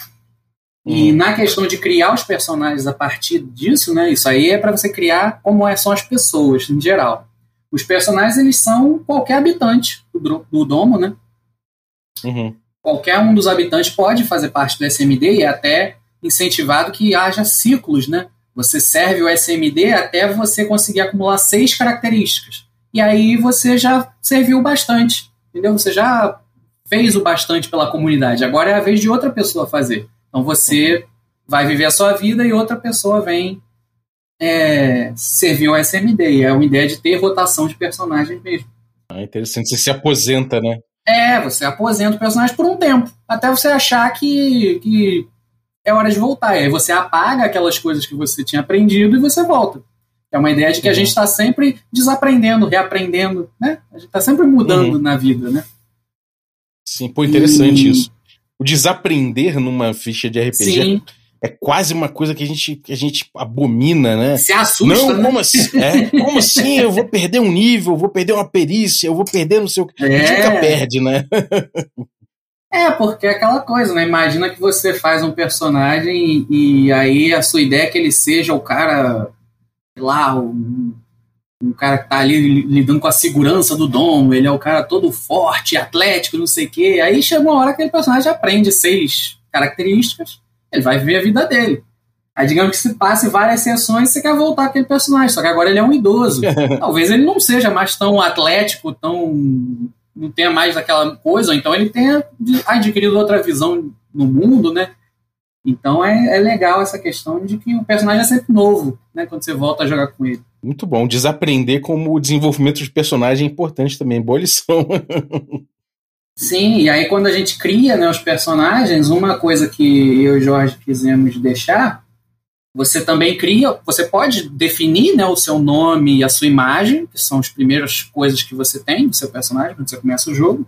E na questão de criar os personagens a partir disso, né? Isso aí é para você criar como é, são as pessoas em geral. Os personagens eles são qualquer habitante do, do domo, né? Uhum. Qualquer um dos habitantes pode fazer parte do SMD e até incentivado que haja ciclos, né? Você serve o SMD até você conseguir acumular seis características. E aí você já serviu bastante, entendeu? Você já fez o bastante pela comunidade. Agora é a vez de outra pessoa fazer. Então você vai viver a sua vida e outra pessoa vem é, servir o SMD. É uma ideia de ter rotação de personagens mesmo. Ah, interessante. Você se aposenta, né? É, você aposenta o personagem por um tempo, até você achar que, que é hora de voltar. E aí você apaga aquelas coisas que você tinha aprendido e você volta. É uma ideia de que a gente está sempre desaprendendo, reaprendendo, né? A gente está sempre mudando Uhum. na vida, né? Sim, pô, interessante E- isso. O desaprender numa ficha de RPG Sim, é quase uma coisa que a gente, que a gente abomina, né? se assusta, Não, né? como assim? É, como assim? Eu vou perder um nível, eu vou perder uma perícia, eu vou perder não sei o que. A gente nunca É. perde, né? *laughs* É, porque é aquela coisa, né? Imagina que você faz um personagem e, e aí a sua ideia é que ele seja o cara, sei lá, um, um cara que tá ali li- lidando com a segurança do domo, ele é o cara todo forte, atlético, não sei o quê. Aí chega uma hora que aquele personagem aprende seis características, ele vai viver a vida dele. Aí digamos que se passe várias sessões, você quer voltar aquele personagem, só que agora ele é um idoso. *laughs* Talvez ele não seja mais tão atlético, tão não tenha mais aquela coisa, ou então ele tenha adquirido outra visão no mundo, né? Então é, é legal essa questão de que o personagem é sempre novo, né? Quando você volta a jogar com ele. Muito bom. Desaprender como o desenvolvimento de personagem é importante também. Boa lição. *laughs* Sim, e aí quando a gente cria né, os personagens, uma coisa que eu e o Jorge quisemos deixar, você também cria, você pode definir né, o seu nome e a sua imagem, que são as primeiras coisas que você tem do seu personagem quando você começa o jogo.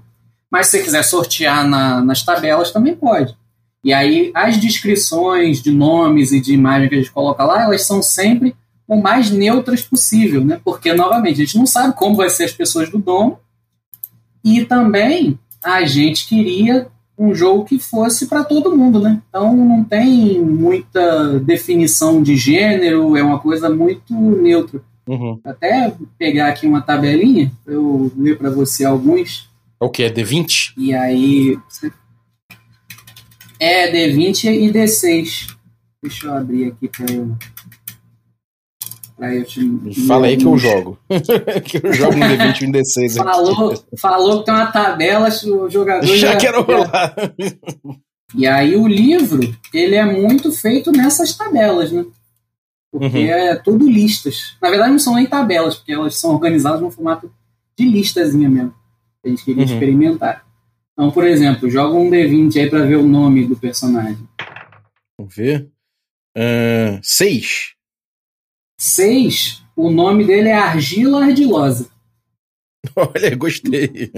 Mas se você quiser sortear na- nas tabelas, também pode. E aí as descrições de nomes e de imagem que a gente coloca lá, elas são sempre o mais neutras possível, né? Porque, novamente, a gente não sabe como vai ser as pessoas do domo, e também a gente queria um jogo que fosse para todo mundo, né? Então não tem muita definição de gênero, é uma coisa muito neutra. Uhum. Até pegar aqui uma tabelinha eu ler para você alguns É o que? É D20? e aí é D20 e D6. Deixa eu abrir aqui para eu para eu te Fala aí que eu jogo. *laughs* que eu jogo no D20 e no D6 aqui. Falou, falou que tem uma tabela, o jogador Já quero rolar. E aí o livro, ele é muito feito nessas tabelas, né? Porque Uhum. é tudo listas. Na verdade não são nem tabelas, porque elas são organizadas no formato de listazinha mesmo. A gente queria Uhum. experimentar. Então, por exemplo, joga um D20 aí pra ver o nome do personagem. Vamos ver. Ah, seis. 6, o nome dele é Argila Ardilosa. *laughs* Olha, gostei.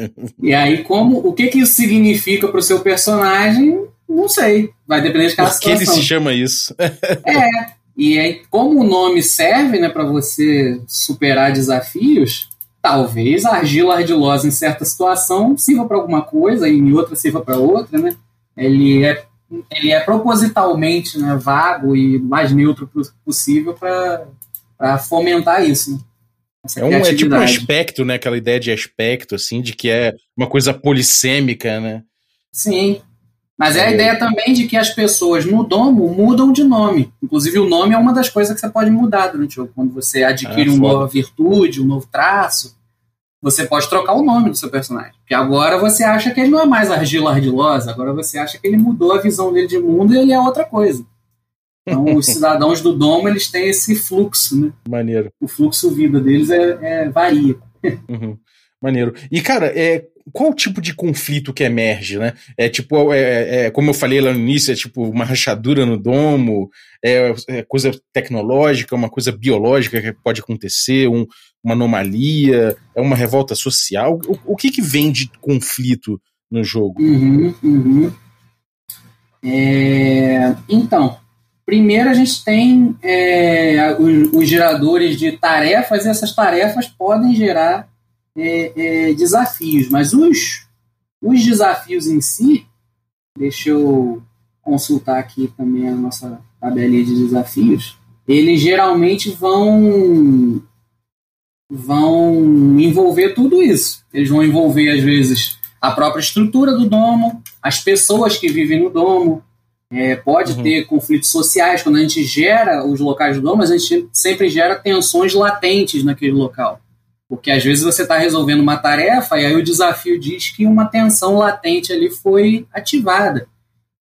E aí, como o que, que isso significa pro seu personagem, não sei. Vai depender de cada Por que ele situação. se chama isso? *laughs* E aí, como o nome serve né, para você superar desafios, talvez a argila ardilosa em certa situação sirva para alguma coisa e em outra sirva para outra, né? Ele é, ele é propositalmente né, vago e mais neutro po- possível para fomentar isso. Né? É, um, é tipo um aspecto, né? Aquela ideia de aspecto, assim, de que é uma coisa polissêmica, né? Sim. Mas é a É. ideia também de que as pessoas no domo mudam de nome. Inclusive, o nome é uma das coisas que você pode mudar durante o jogo. Quando você adquire Ah, uma nova virtude, um novo traço, você pode trocar o nome do seu personagem. Porque agora você acha que ele não é mais argila ardilosa, agora você acha que ele mudou a visão dele de mundo e ele é outra coisa. Então, os cidadãos do domo, eles têm esse fluxo, né? Maneiro. O fluxo vida deles é, é varia. Uhum. Maneiro. E, cara, é, qual o tipo de conflito que emerge, né? É tipo, é, é, como eu falei lá no início, é tipo uma rachadura no domo, é, é coisa tecnológica, uma coisa biológica que pode acontecer, um- uma anomalia, é uma revolta social. O, o que que vem de conflito no jogo? Uhum, uhum. É, então, primeiro a gente tem é, os, os geradores de tarefas, e essas tarefas podem gerar é, é, desafios, mas os, os desafios em si, deixa eu consultar aqui também a nossa tabelinha de desafios, eles geralmente vão vão envolver tudo isso. Eles vão envolver, às vezes, a própria estrutura do domo, as pessoas que vivem no domo, é, pode uhum. ter conflitos sociais. Quando a gente gera os locais do domo, a gente sempre gera tensões latentes naquele local. Porque às vezes você está resolvendo uma tarefa e aí o desafio diz que uma tensão latente ali foi ativada.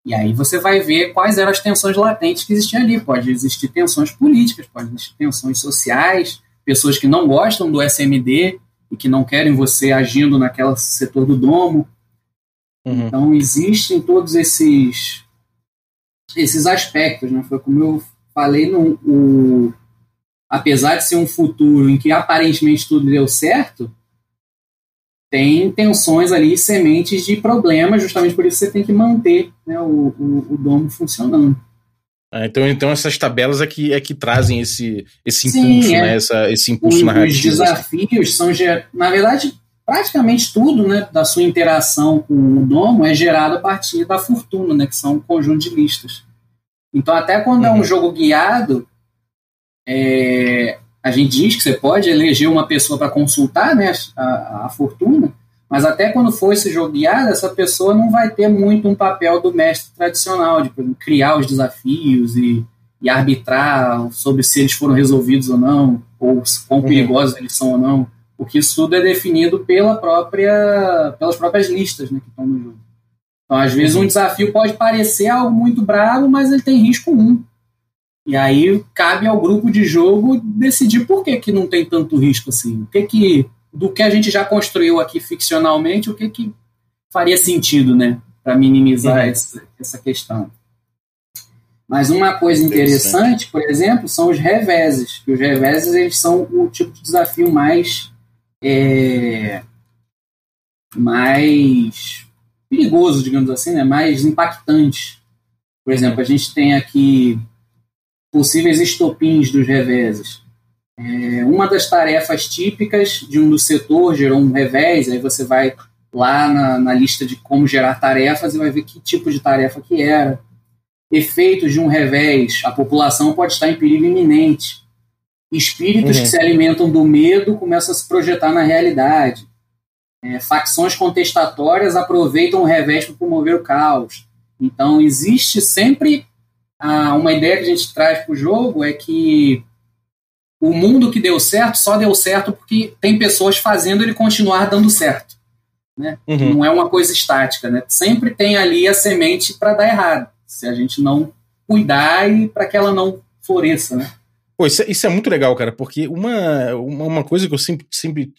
E aí você vai ver quais eram as tensões latentes que existiam ali. Pode existir tensões políticas, pode existir tensões sociais, pessoas que não gostam do SMD e que não querem você agindo naquele setor do domo. Uhum. Então existem todos esses esses aspectos, né? Foi como eu falei no o, apesar de ser um futuro em que aparentemente tudo deu certo, tem tensões ali, sementes de problemas, justamente por isso você tem que manter né, o, o, o domo funcionando. Ah, então, então essas tabelas é que, é que trazem esse, esse impulso, Sim, é. né? Essa, esse impulso o, narrativo. Os desafios são, na verdade, praticamente tudo né, da sua interação com o domo é gerado a partir da fortuna, né, que são um conjunto de listas. Então, até quando uhum. é um uhum. jogo guiado, é, a gente diz que você pode eleger uma pessoa para consultar né, a, a, fortuna, mas até quando for esse jogo guiado, essa pessoa não vai ter muito um papel do mestre tradicional, de criar os desafios e, e arbitrar sobre se eles foram resolvidos ou não, ou quão uhum. perigosos eles são ou não, porque isso tudo é definido pela própria, pelas próprias listas né, que estão no jogo. Então, às vezes, um desafio pode parecer algo muito bravo, mas ele tem risco 1. E aí cabe ao grupo de jogo decidir por que, que não tem tanto risco assim. O que que do que a gente já construiu aqui ficcionalmente, o que que faria sentido, né, para minimizar essa, essa questão. Mas uma coisa interessante, por exemplo, são os reveses. Que os reveses eles são o tipo de desafio mais é, mais perigoso, digamos assim, né, mais impactante. Por exemplo, a gente tem aqui possíveis estopins dos reveses. É, uma das tarefas típicas de um do setor gerou um revés, aí você vai lá na, na, lista de como gerar tarefas e vai ver que tipo de tarefa que era. Efeitos de um revés, a população pode estar em perigo iminente. Espíritos uhum. que se alimentam do medo começam a se projetar na realidade. É, facções contestatórias aproveitam o revés para promover o caos. Então, existe sempre ah, uma ideia que a gente traz para o jogo é que o mundo que deu certo só deu certo porque tem pessoas fazendo ele continuar dando certo. Né? Uhum. Não é uma coisa estática. Né? Sempre tem ali a semente para dar errado, se a gente não cuidar e para que ela não floresça. Né? Pô, isso, é, isso, é muito legal, cara, porque uma, uma, coisa que eu sempre, sempre.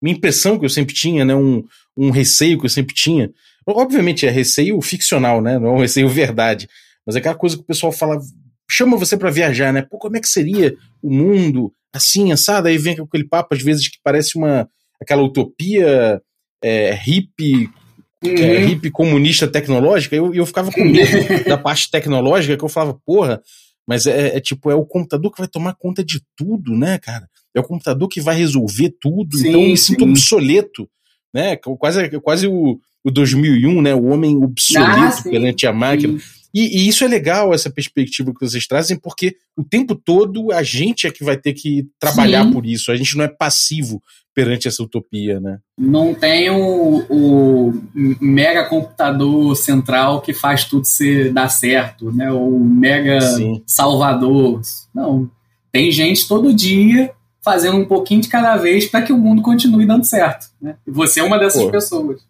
Uma impressão que eu sempre tinha, né? Um, um receio que eu sempre tinha. Obviamente é receio ficcional, né? Não é um receio verdade. Mas é aquela coisa que o pessoal fala, chama você para viajar, né? Pô, como é que seria o mundo assim, assado? Aí vem aquele papo, às vezes, que parece uma aquela utopia é, hippie, é, uhum. é, hippie comunista tecnológica, e eu, eu ficava com medo *laughs* da parte tecnológica, que eu falava, porra, mas é, é, tipo, é o computador que vai tomar conta de tudo, né, cara? É o computador que vai resolver tudo, sim, então eu me sinto sim. obsoleto, né? Quase, quase o, o 2001, né? O homem obsoleto ah, perante a máquina. Sim. E, e, isso é legal, essa perspectiva que vocês trazem, porque o tempo todo a gente é que vai ter que trabalhar Sim. por isso. A gente não é passivo perante essa utopia, né? Não tem o, o mega computador central que faz tudo ser dar certo, né? O mega Sim. salvador. Não. Tem gente todo dia fazendo um pouquinho de cada vez para que o mundo continue dando certo. Né? E você é uma dessas Pô. pessoas.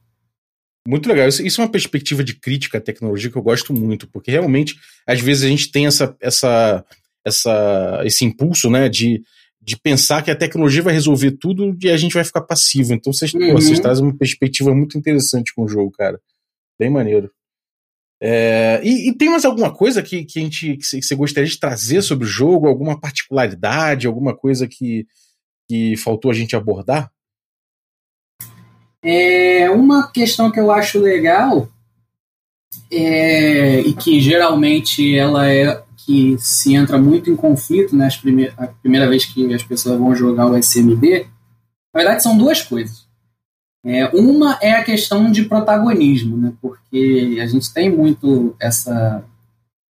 Muito legal. Isso, isso, é uma perspectiva de crítica à tecnologia que eu gosto muito, porque realmente, às vezes, a gente tem essa, essa, essa, esse impulso, né, de, de pensar que a tecnologia vai resolver tudo e a gente vai ficar passivo. Então, vocês, uhum. pô, vocês trazem uma perspectiva muito interessante com o jogo, cara. Bem maneiro. É, e, e, tem mais alguma coisa que, que, a gente, que você gostaria de trazer sobre o jogo? Alguma particularidade? Alguma coisa que, que faltou a gente abordar? É, uma questão que eu acho legal é, e que geralmente ela é que se entra muito em conflito, né, primeir, a primeira vez que as pessoas vão jogar o SMD, na verdade são duas coisas. É, uma é a questão de protagonismo, né? Porque a gente tem muito essa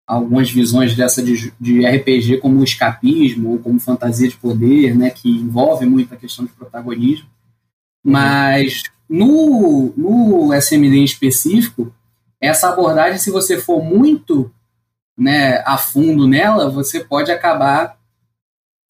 algumas visões dessa de, de, RPG como escapismo ou como fantasia de poder, né, que envolve muito a questão de protagonismo. Mas no, no SMD em específico, essa abordagem, se você for muito né, a fundo nela, você pode acabar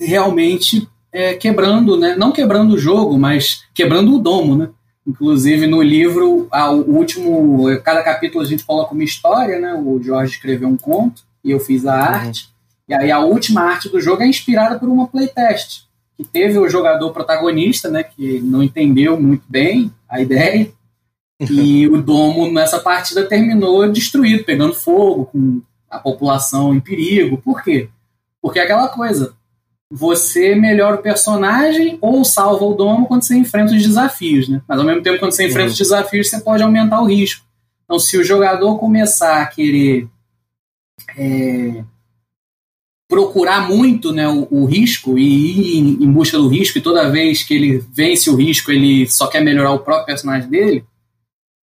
realmente é, quebrando, né, não quebrando o jogo, mas quebrando o domo, né? Inclusive, no livro, o último, cada capítulo a gente coloca uma história, né? O Jorge escreveu um conto e eu fiz a uhum. arte. E aí a última arte do jogo é inspirada por uma playtest, que teve o jogador protagonista, né? Que não entendeu muito bem a ideia. E *laughs* o domo nessa partida terminou destruído, pegando fogo, com a população em perigo. Por quê? Porque é aquela coisa, você melhora o personagem ou salva o domo quando você enfrenta os desafios, né? Mas ao mesmo tempo, quando você enfrenta uhum. os desafios, você pode aumentar o risco. Então, se o jogador começar a querer é, procurar muito né, o, o, risco e ir em, em, busca do risco, e toda vez que ele vence o risco, ele só quer melhorar o próprio personagem dele,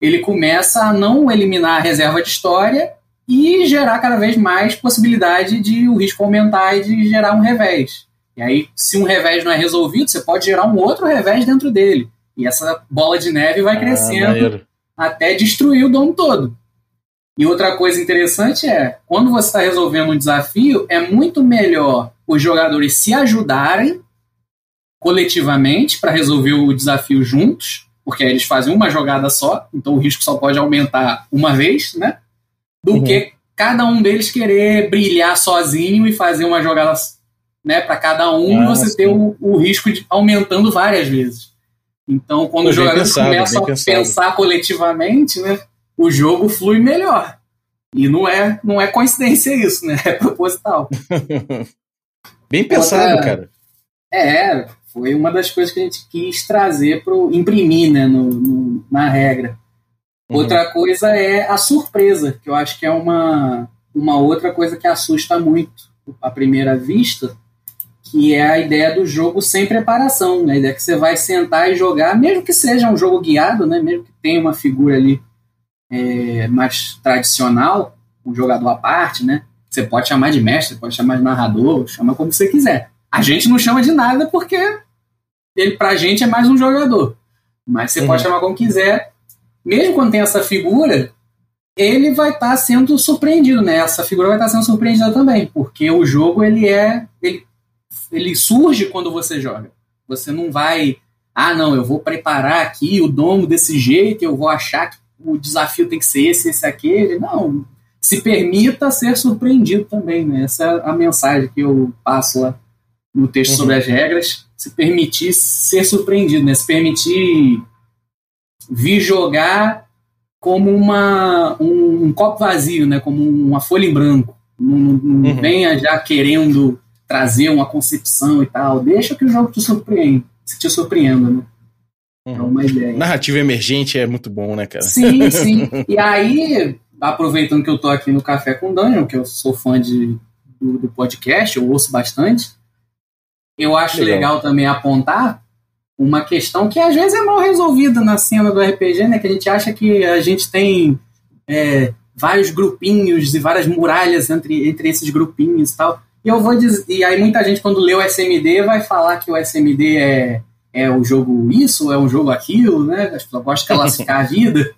ele começa a não eliminar a reserva de história e gerar cada vez mais possibilidade de o risco aumentar e de gerar um revés. E aí, se um revés não é resolvido, você pode gerar um outro revés dentro dele. E essa bola de neve vai ah, crescendo ah, até destruir o domo todo. E outra coisa interessante é, quando você está resolvendo um desafio, é muito melhor os jogadores se ajudarem coletivamente para resolver o desafio juntos, porque aí eles fazem uma jogada só, então o risco só pode aumentar uma vez, né? Do uhum. que cada um deles querer brilhar sozinho e fazer uma jogada né, para cada um, ah, você sim. ter o, o, risco de aumentando várias vezes. Então, quando os jogadores pensado, começam a pensar coletivamente, né, o jogo flui melhor. E não é, não é coincidência isso, né? É proposital. *laughs* Bem pensado, Outra, cara. É, foi uma das coisas que a gente quis trazer para imprimir né, no, no, na regra. Uhum. Outra coisa é a surpresa, que eu acho que é uma, uma outra coisa que assusta muito à primeira vista, que é a ideia do jogo sem preparação, né? a ideia que você vai sentar e jogar, mesmo que seja um jogo guiado, né? mesmo que tenha uma figura ali é, mais tradicional, um jogador à parte, né? Você pode chamar de mestre, pode chamar de narrador, chama como você quiser. A gente não chama de nada porque ele pra gente é mais um jogador. Mas você uhum. pode chamar como quiser. Mesmo quando tem essa figura, ele vai estar tá sendo surpreendido, né? Essa figura vai estar tá sendo surpreendida também, porque o jogo ele é ele ele surge quando você joga. Você não vai, ah, não, eu vou preparar aqui o domo desse jeito, eu vou achar que o desafio tem que ser esse, esse, aquele. Não, se permita ser surpreendido também, né? Essa é a mensagem que eu passo lá no texto uhum. sobre as regras. Se permitir ser surpreendido, né? Se permitir vir jogar como uma, um, um copo vazio, né? Como uma folha em branco. Não, não uhum. venha já querendo trazer uma concepção e tal. Deixa que o jogo te surpreenda, se te surpreenda, né? Uhum. É uma ideia. Narrativa emergente é muito bom, né, cara? Sim, sim. *laughs* E aí, aproveitando que eu tô aqui no Café com Dungeon, que eu sou fã de, do, do podcast, eu ouço bastante, eu acho legal. legal. também apontar uma questão que às vezes é mal resolvida na cena do RPG, né? Que a gente acha que a gente tem é, vários grupinhos e várias muralhas entre, entre esses grupinhos e tal. E eu vou dizer, e aí muita gente quando lê o SMD vai falar que o SMD é, é o jogo isso, é o jogo aquilo, né? As pessoas gostam de classificar a vida.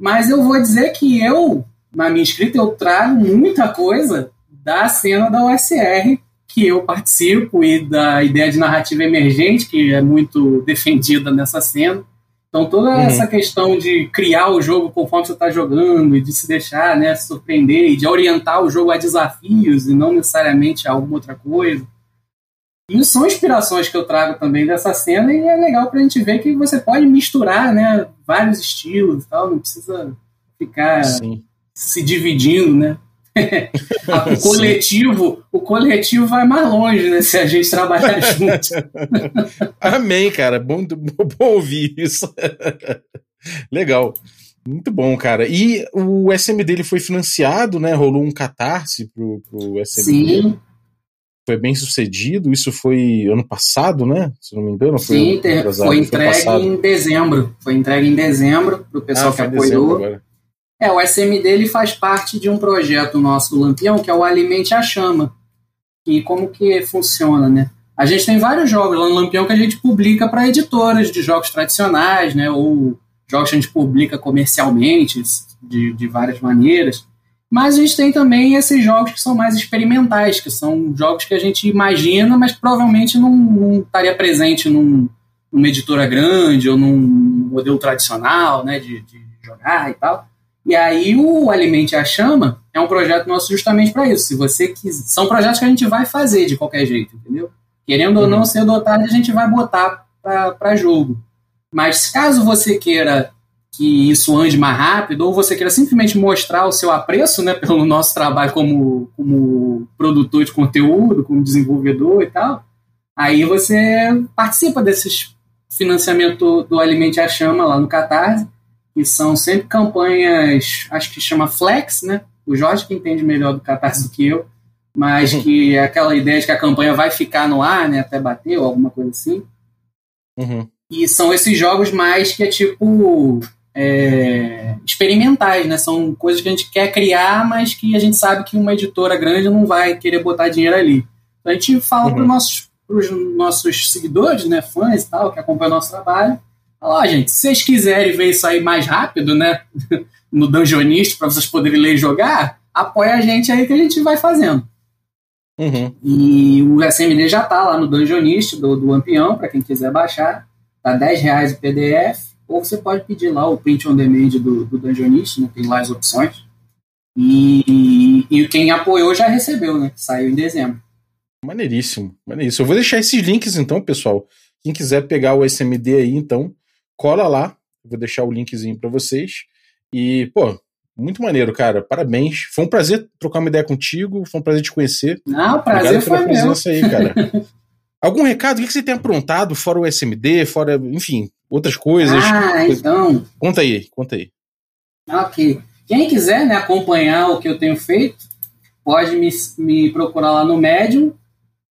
Mas eu vou dizer que eu, na minha escrita, eu trago muita coisa da cena da OSR que eu participo e da ideia de narrativa emergente, que é muito defendida nessa cena. Então, toda uhum. essa questão de criar o jogo conforme você está jogando e de se deixar né, surpreender e de orientar o jogo a desafios e não necessariamente a alguma outra coisa. Isso são inspirações que eu trago também dessa cena e é legal para a gente ver que você pode misturar né, vários estilos e tal, não precisa ficar Sim. se dividindo, né? *laughs* o coletivo, o coletivo vai mais longe, né? Se a gente trabalhar *laughs* junto. Amém, cara. Bom, bom ouvir isso. Legal. Muito bom, cara. E o SM dele foi financiado, né? Rolou um catarse pro, pro SM. Sim. Foi bem sucedido. Isso foi ano passado, né? Se não me engano, foi Sim, ter, foi, foi entregue em dezembro. Foi entregue em dezembro para o pessoal ah, que apoiou. É, o SMD ele faz parte de um projeto nosso Lampião, que é o Alimente a Chama. E como que funciona, né? A gente tem vários jogos lá no Lampião que a gente publica para editoras de jogos tradicionais, né? Ou jogos que a gente publica comercialmente, de, de várias maneiras. Mas a gente tem também esses jogos que são mais experimentais, que são jogos que a gente imagina, mas provavelmente não, não estaria presente num, numa editora grande ou num modelo tradicional né, de, de jogar e tal. E aí o Alimente a Chama é um projeto nosso justamente para isso. Se você quiser, são projetos que a gente vai fazer de qualquer jeito, entendeu? Querendo uhum. ou não, ser do tarde a gente vai botar para jogo. Mas caso você queira que isso ande mais rápido, ou você queira simplesmente mostrar o seu apreço né, pelo nosso trabalho como, como produtor de conteúdo, como desenvolvedor e tal, aí você participa desses financiamento do Alimente a Chama lá no Catarse, que são sempre campanhas, acho que chama Flex, né? O Jorge que entende melhor do Catarse do que eu, mas uhum. que é aquela ideia de que a campanha vai ficar no ar, né, até bater ou alguma coisa assim. Uhum. E são esses jogos mais que é tipo é, experimentais, né? São coisas que a gente quer criar, mas que a gente sabe que uma editora grande não vai querer botar dinheiro ali. Então a gente fala uhum. para os nossos, nossos seguidores, né, fãs e tal, que acompanham o nosso trabalho, fala, ó, gente, se vocês quiserem ver isso aí mais rápido, né, *laughs* no Dungeonist, para vocês poderem ler e jogar, apoia a gente aí que a gente vai fazendo. Uhum. E o SMD já tá lá no Dungeonist do, do Lampião, para quem quiser baixar. Tá 10 reais o PDF ou você pode pedir lá o print on demand do, do Dungeonist, né? tem lá as opções. E, e, quem apoiou já recebeu, né? Saiu em dezembro. Maneiríssimo, maneiríssimo. Eu vou deixar esses links então, pessoal. Quem quiser pegar o SMD aí, então, cola lá. Eu vou deixar o linkzinho para vocês. E, pô, muito maneiro, cara. Parabéns. Foi um prazer trocar uma ideia contigo. Foi um prazer te conhecer. Não, prazer Obrigado foi meu. aí, cara. *laughs* Algum recado? O que você tem aprontado fora o SMD, fora, enfim, outras coisas? Ah, então. Conta aí, conta aí. Ok. Quem quiser né, acompanhar o que eu tenho feito, pode me, me procurar lá no Medium,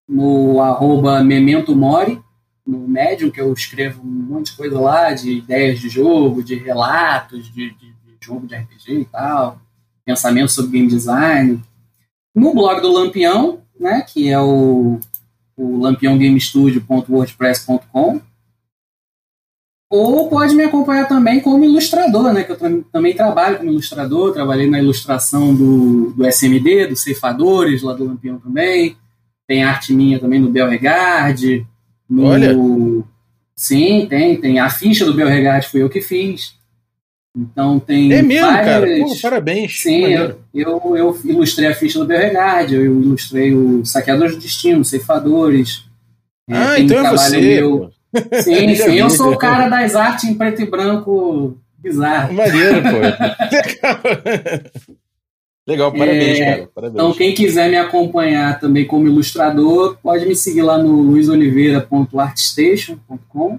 no arroba Memento Mori, no Medium, que eu escrevo um monte de coisa lá, de ideias de jogo, de relatos, de, de, de jogo de RPG e tal, pensamento sobre game design. No blog do Lampião, né, que é o o lampiãogamestudio.wordpress.com ou pode me acompanhar também como ilustrador, né? Que eu também trabalho como ilustrador, trabalhei na ilustração do, do SMD, dos Ceifadores, lá do Lampião também. Tem arte minha também no Belregard. No... Olha! Sim, tem, tem. A ficha do Belregard foi eu que fiz. Então tem. É mesmo, várias... cara. Pô, parabéns. Sim, eu, eu, eu, ilustrei a ficha do Beauregard, eu ilustrei o Saqueadores do Destino, Ceifadores. É, ah, então é você. Meu... Sim, sim, eu sou o cara das artes em preto e branco bizarro. Maneiro, pô. *laughs* Legal, parabéns, é, cara. Parabéns. Então, quem quiser me acompanhar também como ilustrador, pode me seguir lá no luisoliveira.artstation.com.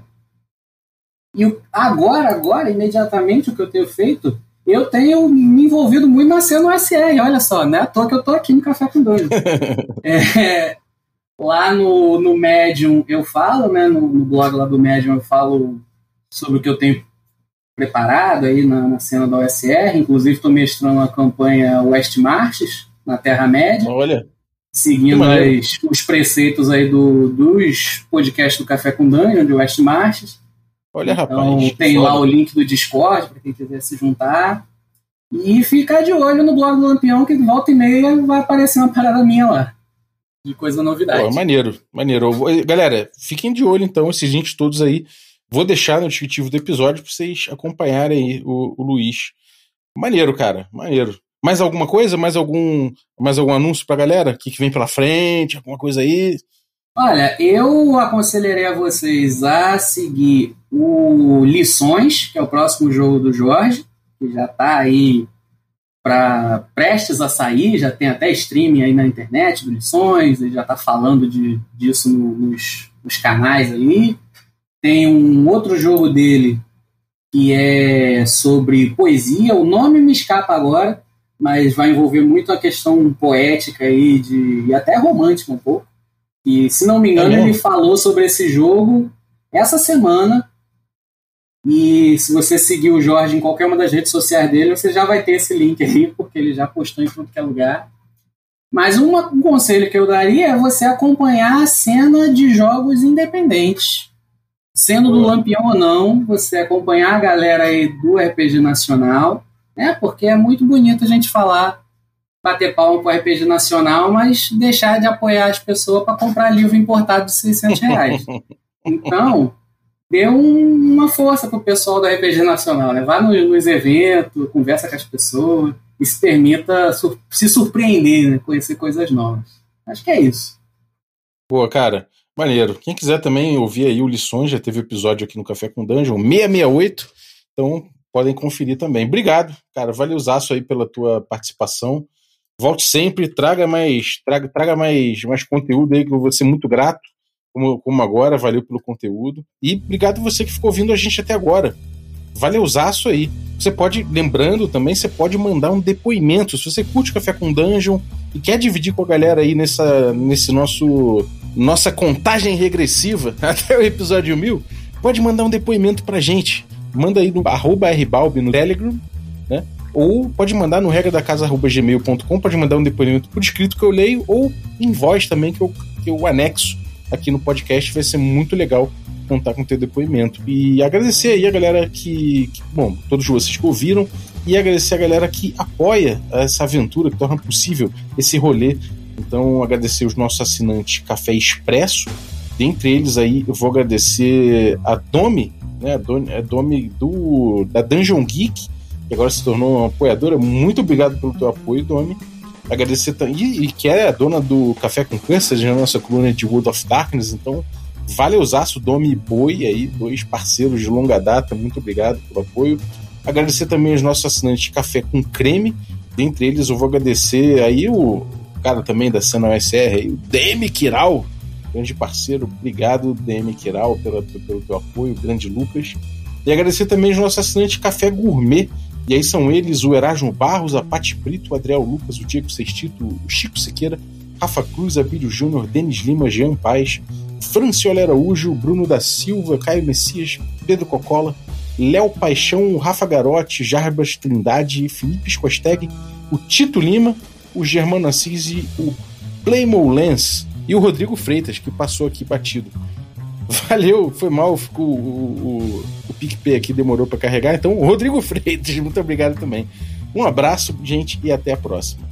E agora, agora, imediatamente, o que eu tenho feito, eu tenho me envolvido muito na cena SR, olha só, né? À toa que eu tô aqui no Café com Dois. *laughs* é, lá no, no Medium eu falo, né? No, no, blog lá do Medium eu falo sobre o que eu tenho preparado aí na, na cena da OSR. Inclusive estou mestrando a campanha West Marches, na Terra-média. Olha. Seguindo as, os preceitos aí do, dos podcasts do Café com Dungeon, de West Marches. Olha, então, rapaz. Tem lá o link do Discord para quem quiser se juntar. E ficar de olho no blog do Lampião, que volta e meia vai aparecer uma parada minha lá. De coisa novidade. Pô, maneiro, maneiro. Galera, fiquem de olho então, esses links todos aí. Vou deixar no descritivo do episódio para vocês acompanharem aí o, o Luiz. Maneiro, cara, maneiro. Mais alguma coisa? Mais algum, mais algum anúncio pra galera? O que, que vem pela frente? Alguma coisa aí? Olha, eu aconselharia vocês a seguir o Lições, que é o próximo jogo do Jorge, que já está aí para prestes a sair, já tem até streaming aí na internet do Lições, ele já está falando de, disso nos, nos canais aí. Tem um outro jogo dele que é sobre poesia, o nome me escapa agora, mas vai envolver muito a questão poética aí de, e até romântica um pouco E, se não me engano, é ele falou sobre esse jogo essa semana. E se você seguir o Jorge em qualquer uma das redes sociais dele, você já vai ter esse link aí, *laughs* porque ele já postou em tudo que é lugar. Mas uma, um conselho que eu daria é você acompanhar a cena de jogos independentes. Sendo do Lampião ou não, você acompanhar a galera aí do RPG Nacional, né? Porque é muito bonito a gente falar, bater palma pro RPG Nacional, mas deixar de apoiar as pessoas para comprar livro importado de 600 reais. *laughs* Então, dê um, uma força pro pessoal do RPG Nacional, né? Vá nos, nos eventos, conversa com as pessoas e se permita sur se surpreender, né? conhecer coisas novas. Acho que é isso. Boa, cara. Maneiro. Quem quiser também ouvir aí o Lições, já teve episódio aqui no Café com Dungeon, 668. Então podem conferir também. Obrigado, cara. Valeuzaço aí pela tua participação. Volte sempre, traga mais, traga, traga mais, mais conteúdo aí, que eu vou ser muito grato, como, como agora. Valeu pelo conteúdo. E obrigado você que ficou ouvindo a gente até agora. Valeuzaço aí. Você pode, lembrando também, você pode mandar um depoimento. Se você curte Café com Dungeon e quer dividir com a galera aí nessa, nesse nosso nossa contagem regressiva *laughs* até o episódio 1000, pode mandar um depoimento pra gente. Manda aí no arroba rbalb no Telegram, né? Ou pode mandar no regra da casa.gmail.com, pode mandar um depoimento por escrito que eu leio, ou em voz também, que eu, que eu anexo aqui no podcast. Vai ser muito legal contar com o teu depoimento. E agradecer aí a galera que, que, bom, todos vocês que ouviram, e agradecer a galera que apoia essa aventura, que torna possível esse rolê. Então, agradecer os nossos assinantes Café Expresso. Dentre eles aí, eu vou agradecer a Domi, né, a Domi do, da Dungeon Geek, que agora se tornou uma apoiadora. Muito obrigado pelo teu apoio, Domi. Agradecer também, e, que é a dona do Café com Câncer, na nossa coluna de World of Darkness, então Valeuzaço, Domi e Boi, aí, dois parceiros de longa data, muito obrigado pelo apoio. Agradecer também aos nossos assinantes Café com Creme, dentre eles eu vou agradecer aí o cara também da cena aí, o DM Kiral, grande parceiro, obrigado DM Kiral pelo teu apoio, grande Lucas. E agradecer também aos nossos assinantes Café Gourmet, e aí são eles o Erasmo Barros, a Pati Brito, o Adriel Lucas, o Diego Sextito, o Chico Siqueira, Rafa Cruz, Abílio Júnior, Denis Lima, Jean Paz, Franciola Araújo, Bruno da Silva, Caio Messias, Pedro Cocola, Léo Paixão, Rafa Garotti, Jarbas Trindade, Felipe Scosteg, o Tito Lima, o Germano Assis e o Playmo Lens e o Rodrigo Freitas, que passou aqui batido. Valeu, foi mal, ficou o, o PicPay aqui demorou para carregar, então Rodrigo *laughs* Freitas, muito obrigado também. Um abraço, gente, e até a próxima.